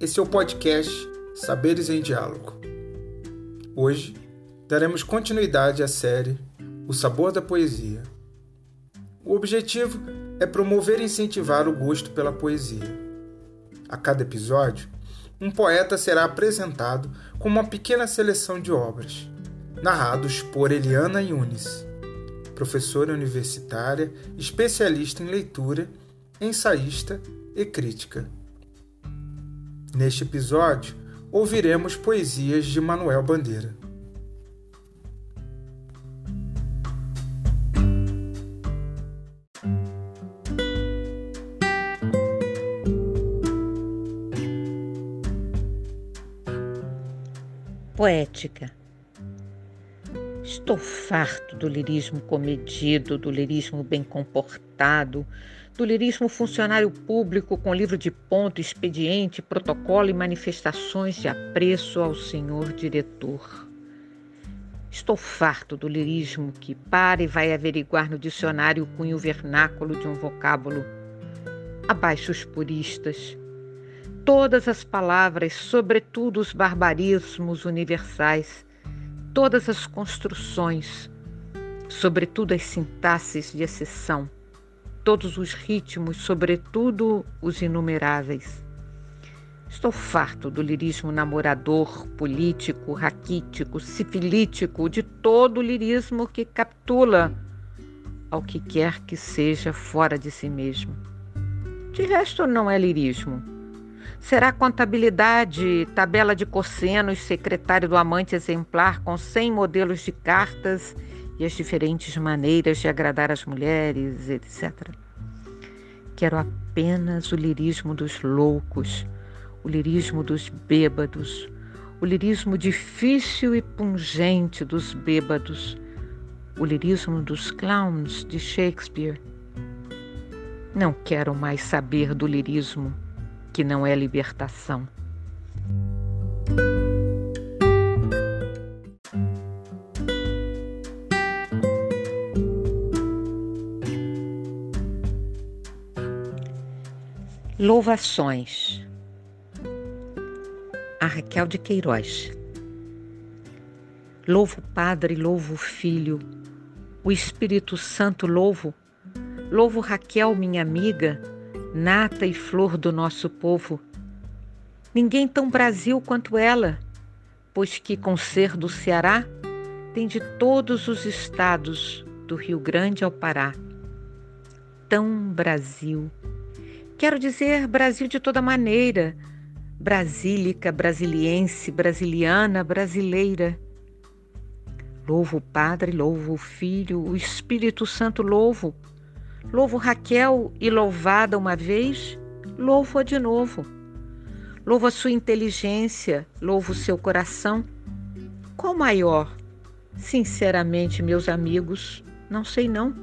Esse é o podcast Saberes em Diálogo. Hoje daremos continuidade à série O Sabor da Poesia. O objetivo é promover e incentivar o gosto pela poesia. A cada episódio, um poeta será apresentado com uma pequena seleção de obras, narrados por Eliana Yunis, professora universitária, especialista em leitura, ensaísta e crítica. Neste episódio, ouviremos poesias de Manuel Bandeira. Poética. Estou farto do lirismo comedido, do lirismo bem comportado, do lirismo funcionário público com livro de ponto, expediente, protocolo e manifestações de apreço ao senhor diretor. Estou farto do lirismo que para e vai averiguar no dicionário o cunho vernáculo de um vocábulo. Abaixo os puristas. Todas as palavras, sobretudo os barbarismos universais, todas as construções, sobretudo as sintaxes de exceção todos os ritmos, sobretudo os inumeráveis. Estou farto do lirismo namorador, político, raquítico, sifilítico, de todo o lirismo que capitula ao que quer que seja fora de si mesmo. De resto, não é lirismo. Será contabilidade, tabela de cossenos, secretário do amante exemplar com 100 modelos de cartas e as diferentes maneiras de agradar as mulheres, etc. Quero apenas o lirismo dos loucos, o lirismo dos bêbados, o lirismo difícil e pungente dos bêbados, o lirismo dos clowns de Shakespeare. Não quero mais saber do lirismo que não é libertação. Louvações. A Raquel de Queiroz. Louvo o Padre, louvo o Filho, o Espírito Santo louvo. Louvo Raquel, minha amiga, nata e flor do nosso povo. Ninguém tão Brasil quanto ela, pois que com ser do Ceará tem de todos os estados, do Rio Grande ao Pará. Tão Brasil Quero dizer Brasil de toda maneira, brasílica, brasiliense, brasiliana, brasileira. Louvo o Padre, louvo o Filho, o Espírito Santo louvo. Louvo Raquel e louvada uma vez, louvo-a de novo. Louvo a sua inteligência, louvo o seu coração. Qual maior? Sinceramente, meus amigos, não sei não.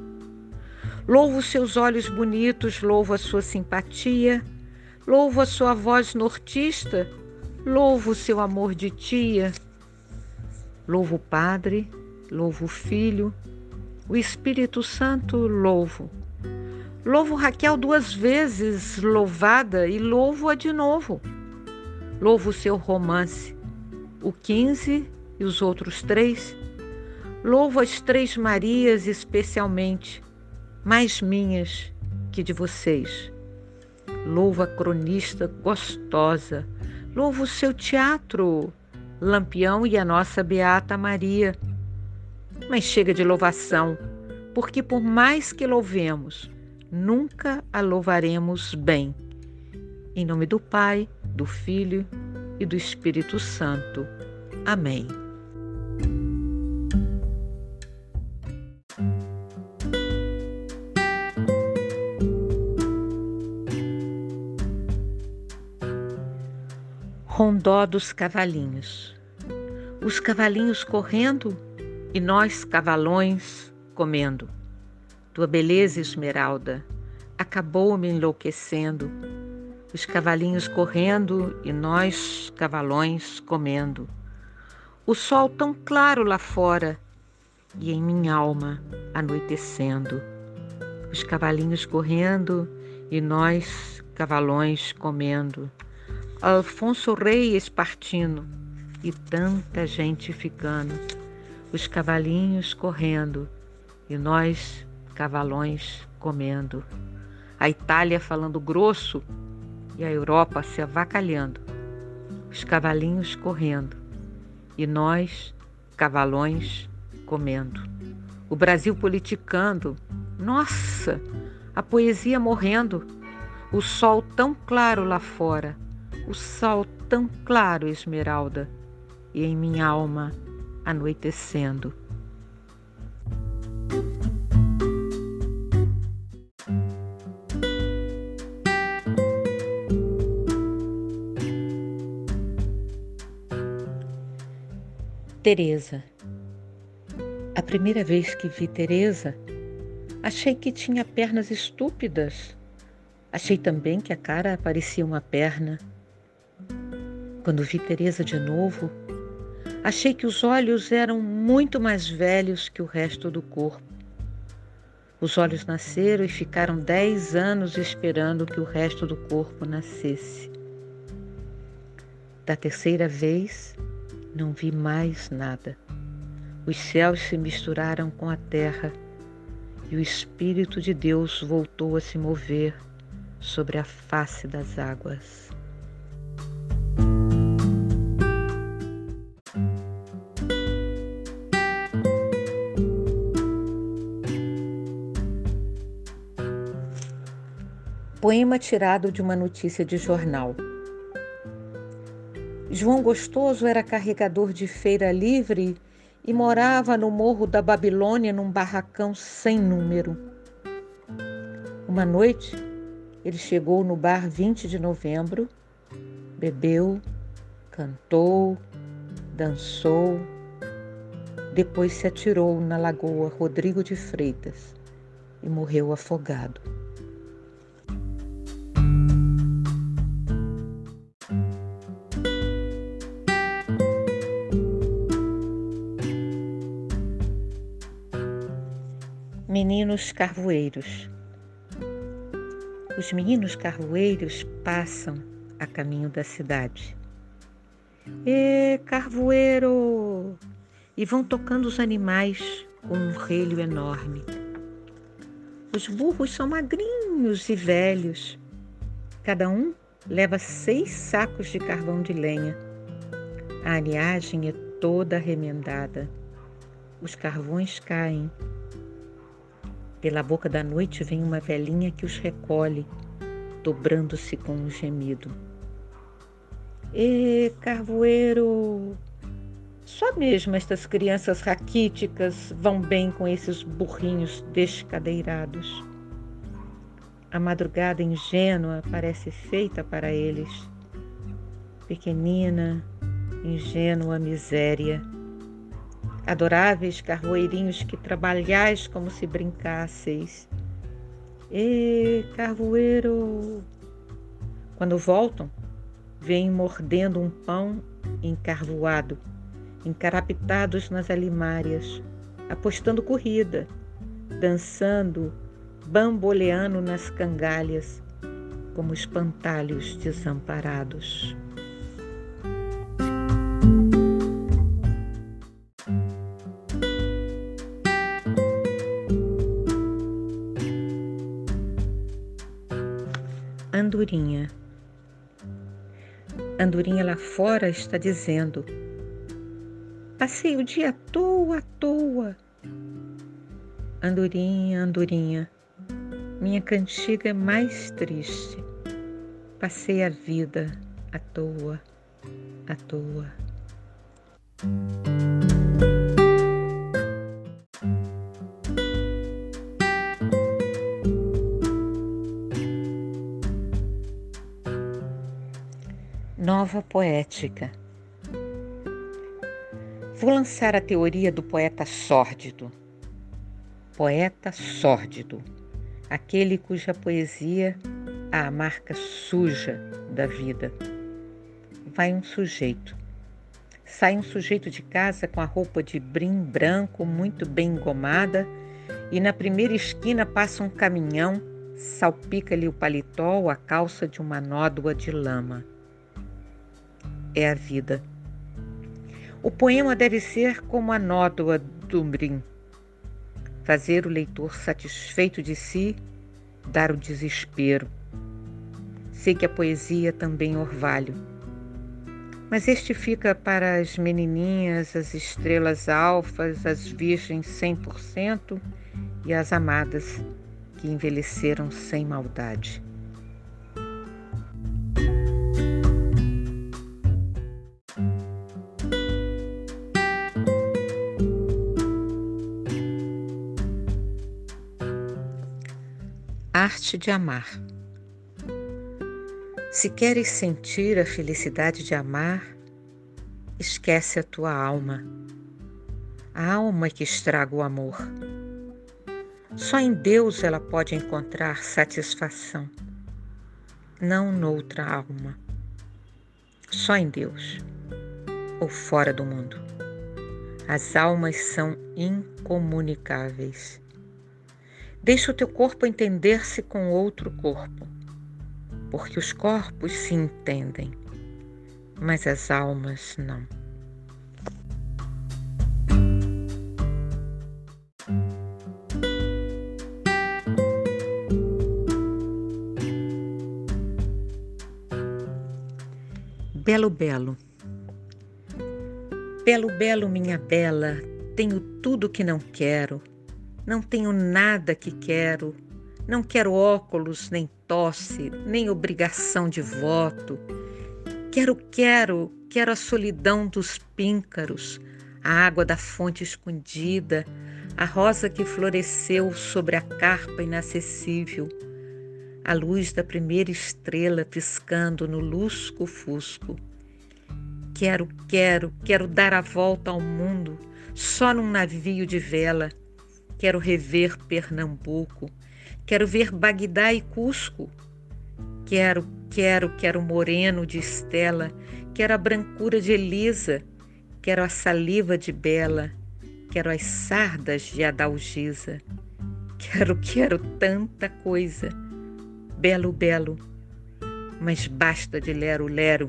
Louvo seus olhos bonitos, louvo a sua simpatia, louvo a sua voz nortista, louvo o seu amor de tia. Louvo o Padre, louvo o Filho, o Espírito Santo, louvo. Louvo Raquel duas vezes louvada e louvo-a de novo. Louvo o seu romance, o 15 e os outros três. Louvo as Três Marias especialmente mais minhas que de vocês. Louvo a cronista gostosa, louvo o seu teatro, Lampião e a nossa Beata Maria. Mas chega de louvação, porque por mais que louvemos, nunca a louvaremos bem. Em nome do Pai, do Filho e do Espírito Santo. Amém. Rondó dos cavalinhos. Os cavalinhos correndo e nós, cavalões, comendo. Tua beleza, esmeralda, acabou me enlouquecendo. Os cavalinhos correndo e nós, cavalões, comendo. O sol tão claro lá fora e em minha alma anoitecendo. Os cavalinhos correndo e nós, cavalões, comendo Alfonso Reis partindo e tanta gente ficando, os cavalinhos correndo e nós, cavalões, comendo. A Itália falando grosso e a Europa se avacalhando, os cavalinhos correndo e nós, cavalões, comendo. O Brasil politicando, nossa, a poesia morrendo, o sol tão claro lá fora, o sol tão claro, esmeralda, e em minha alma anoitecendo. Teresa. A primeira vez que vi Teresa, achei que tinha pernas estúpidas. Achei também que a cara parecia uma perna. Quando vi Teresa de novo, achei que os olhos eram muito mais velhos que o resto do corpo. Os olhos nasceram e ficaram dez anos esperando que o resto do corpo nascesse. Da terceira vez, não vi mais nada. Os céus se misturaram com a terra e o Espírito de Deus voltou a se mover sobre a face das águas. Poema tirado de uma notícia de jornal. João Gostoso era carregador de feira livre e morava no morro da Babilônia num barracão sem número. Uma noite, ele chegou no bar 20 de novembro, bebeu, cantou, dançou, depois se atirou na lagoa Rodrigo de Freitas e morreu afogado. Meninos carvoeiros. Os meninos carvoeiros passam a caminho da cidade. E carvoeiro! E vão tocando os animais com um relho enorme. Os burros são magrinhos e velhos. Cada um leva seis sacos de carvão de lenha. A aniagem é toda remendada. Os carvões caem pela boca da noite vem uma velhinha que os recolhe, dobrando-se com um gemido. E carvoeiro! Só mesmo estas crianças raquíticas vão bem com esses burrinhos descadeirados. A madrugada ingênua parece feita para eles. Pequenina, ingênua miséria adoráveis carvoeirinhos que trabalhais como se brincasseis. E carvoeiro! Quando voltam, vêm mordendo um pão encarvoado, encarapitados nas alimárias, apostando corrida, dançando, bamboleando nas cangalhas, como espantalhos desamparados. Andorinha. Andorinha lá fora está dizendo: Passei o dia à toa, à toa. Andorinha, andorinha, minha cantiga é mais triste. Passei a vida à toa, à toa. Nova Poética. Vou lançar a teoria do poeta sórdido. Poeta sórdido, aquele cuja poesia há a marca suja da vida. Vai um sujeito. Sai um sujeito de casa com a roupa de brim branco muito bem engomada e na primeira esquina passa um caminhão, salpica-lhe o paletó ou a calça de uma nódoa de lama. É a vida. O poema deve ser como a nódoa do brim, fazer o leitor satisfeito de si, dar o desespero. Sei que a poesia também orvalho. Mas este fica para as menininhas, as estrelas alfas, as virgens 100% e as amadas que envelheceram sem maldade. Arte de amar. Se queres sentir a felicidade de amar, esquece a tua alma. A alma é que estraga o amor. Só em Deus ela pode encontrar satisfação, não noutra alma. Só em Deus ou fora do mundo. As almas são incomunicáveis. Deixa o teu corpo entender-se com outro corpo, porque os corpos se entendem, mas as almas não. Belo Belo. Belo Belo, minha bela, tenho tudo que não quero não tenho nada que quero, não quero óculos, nem tosse, nem obrigação de voto. Quero, quero, quero a solidão dos píncaros, a água da fonte escondida, a rosa que floresceu sobre a carpa inacessível, a luz da primeira estrela piscando no lusco-fusco. Quero, quero, quero dar a volta ao mundo só num navio de vela Quero rever Pernambuco, quero ver Bagdá e Cusco. Quero, quero, quero moreno de Estela, quero a brancura de Elisa, quero a saliva de Bela, quero as sardas de Adalgisa. Quero, quero tanta coisa. Belo, belo, mas basta de lero, lero.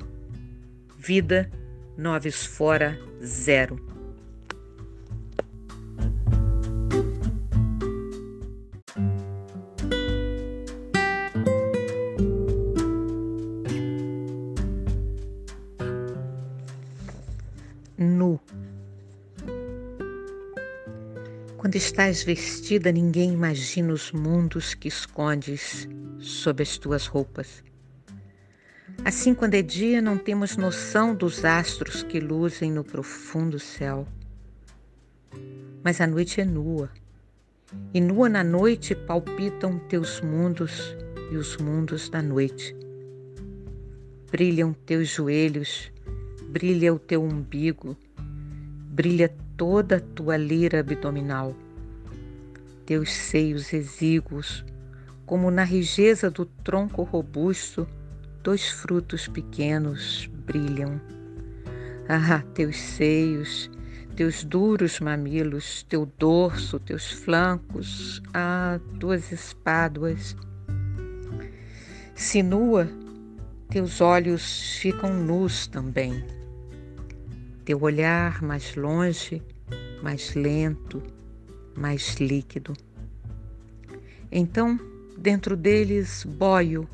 Vida, noves fora, zero. Estás vestida, ninguém imagina os mundos que escondes sob as tuas roupas. Assim, quando é dia, não temos noção dos astros que luzem no profundo céu. Mas a noite é nua, e nua na noite palpitam teus mundos e os mundos da noite. Brilham teus joelhos brilha o teu umbigo, brilha toda a tua lira abdominal. Teus seios exíguos, como na rijeza do tronco robusto, dois frutos pequenos brilham. Ah, teus seios, teus duros mamilos, teu dorso, teus flancos, ah, tuas espáduas. Se nua, teus olhos ficam nus também teu olhar mais longe, mais lento, mais líquido. Então, dentro deles, boio,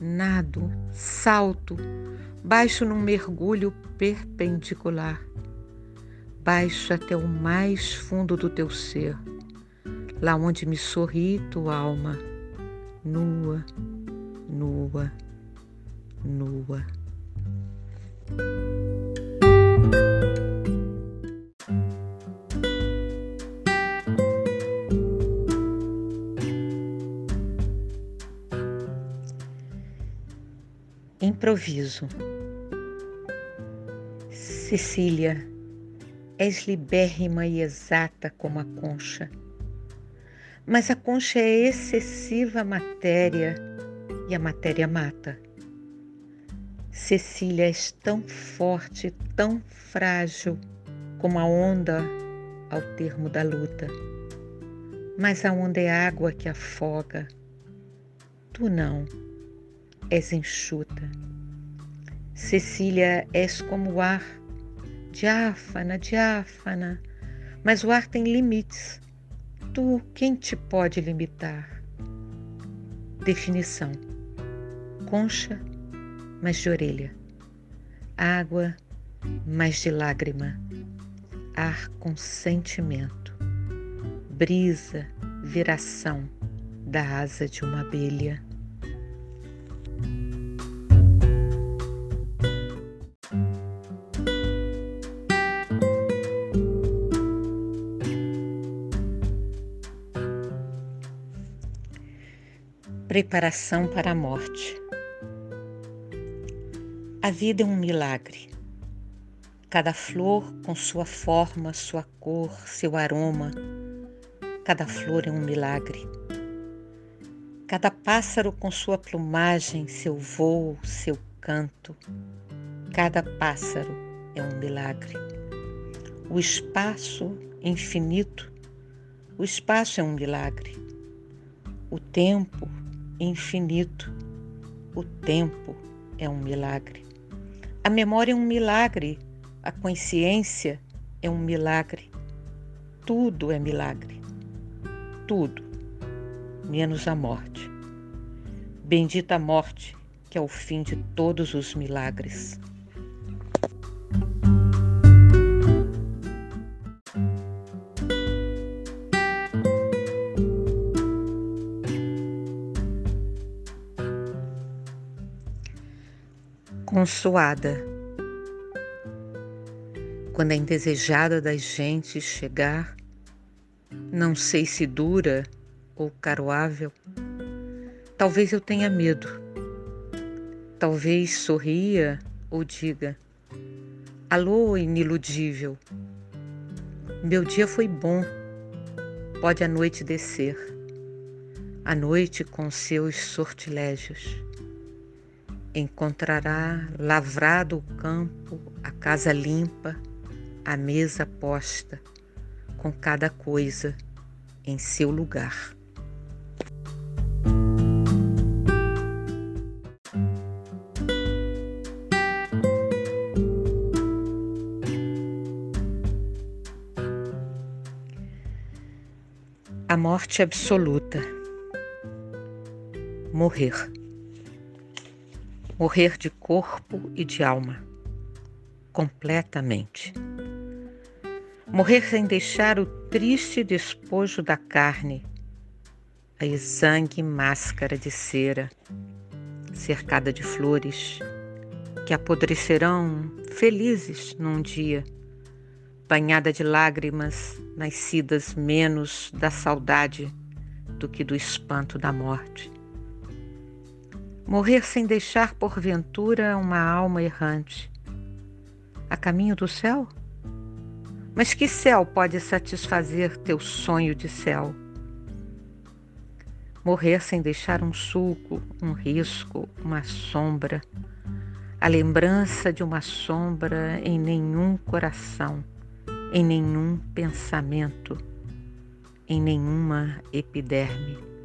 nado, salto, baixo num mergulho perpendicular, baixo até o mais fundo do teu ser, lá onde me sorri tua alma, nua, nua, nua. Improviso. Cecília, és libérrima e exata como a concha. Mas a concha é excessiva matéria e a matéria mata. Cecília, és tão forte, tão frágil como a onda ao termo da luta. Mas a onda é água que afoga. Tu não és enxuta. Cecília, és como o ar, diáfana, diáfana, mas o ar tem limites. Tu, quem te pode limitar? Definição: concha, mas de orelha, água, mas de lágrima, ar com sentimento, brisa, viração da asa de uma abelha. Preparação para a morte. A vida é um milagre. Cada flor com sua forma, sua cor, seu aroma. Cada flor é um milagre. Cada pássaro com sua plumagem, seu voo, seu canto. Cada pássaro é um milagre. O espaço infinito, o espaço é um milagre. O tempo infinito. O tempo é um milagre. A memória é um milagre. A consciência é um milagre. Tudo é milagre. Tudo, menos a morte. Bendita a morte, que é o fim de todos os milagres. Consoada. Quando a indesejada das gentes chegar, não sei se dura ou caroável, talvez eu tenha medo, talvez sorria ou diga: Alô, iniludível, meu dia foi bom, pode a noite descer, a noite com seus sortilégios encontrará lavrado o campo, a casa limpa, a mesa posta, com cada coisa em seu lugar. A morte absoluta. Morrer morrer de corpo e de alma, completamente. Morrer sem deixar o triste despojo da carne, a exangue máscara de cera, cercada de flores, que apodrecerão felizes num dia, banhada de lágrimas nascidas menos da saudade do que do espanto da morte morrer sem deixar porventura uma alma errante. A caminho do céu? Mas que céu pode satisfazer teu sonho de céu? Morrer sem deixar um sulco, um risco, uma sombra, a lembrança de uma sombra em nenhum coração, em nenhum pensamento, em nenhuma epiderme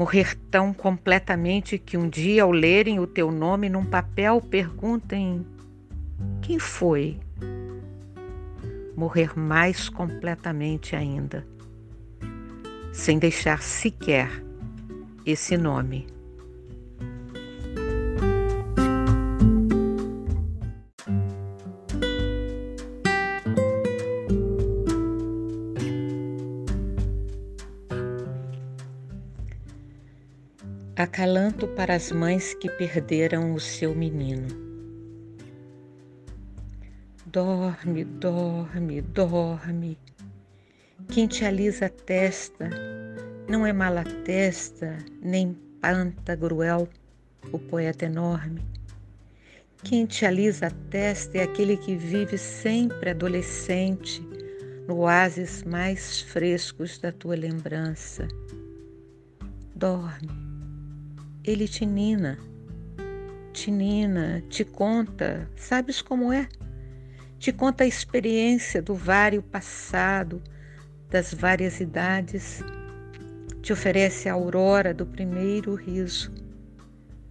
morrer tão completamente que um dia, ao lerem o teu nome num papel, perguntem: quem foi? Morrer mais completamente ainda, sem deixar sequer esse nome. Acalanto para as mães que perderam o seu menino. Dorme, dorme, dorme. Quem te alisa a testa não é mala testa, nem panta gruel, o poeta enorme. Quem te alisa a testa é aquele que vive sempre adolescente, no oásis mais frescos da tua lembrança. Dorme, ele te nina, te nina, te conta, sabes como é? Te conta a experiência do vário passado, das várias idades, te oferece a aurora do primeiro riso,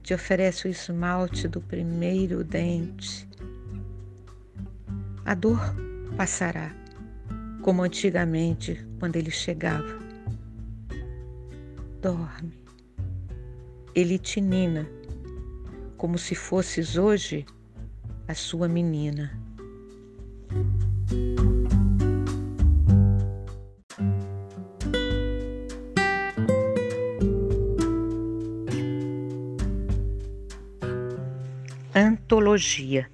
te oferece o esmalte do primeiro dente. A dor passará, como antigamente quando ele chegava. Dorme. Ele te nina, como se fosses hoje a sua menina. Antologia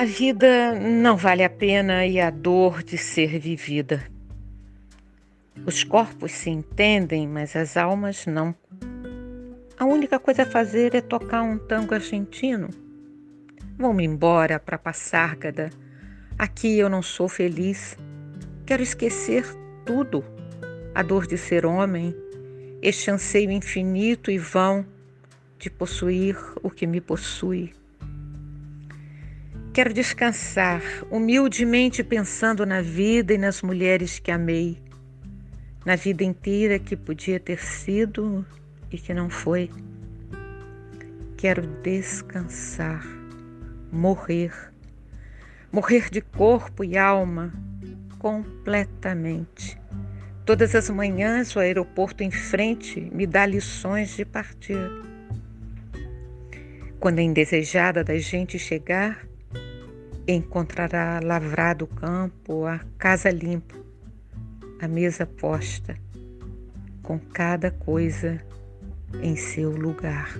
A vida não vale a pena e a dor de ser vivida. Os corpos se entendem, mas as almas não. A única coisa a fazer é tocar um tango argentino. Vou-me embora para Passárgada. Aqui eu não sou feliz. Quero esquecer tudo. A dor de ser homem, este anseio infinito e vão de possuir o que me possui. Quero descansar, humildemente pensando na vida e nas mulheres que amei, na vida inteira que podia ter sido e que não foi. Quero descansar, morrer, morrer de corpo e alma completamente. Todas as manhãs o aeroporto em frente me dá lições de partir. Quando a indesejada da gente chegar, encontrará lavrado o campo, a casa limpa, a mesa posta, com cada coisa em seu lugar.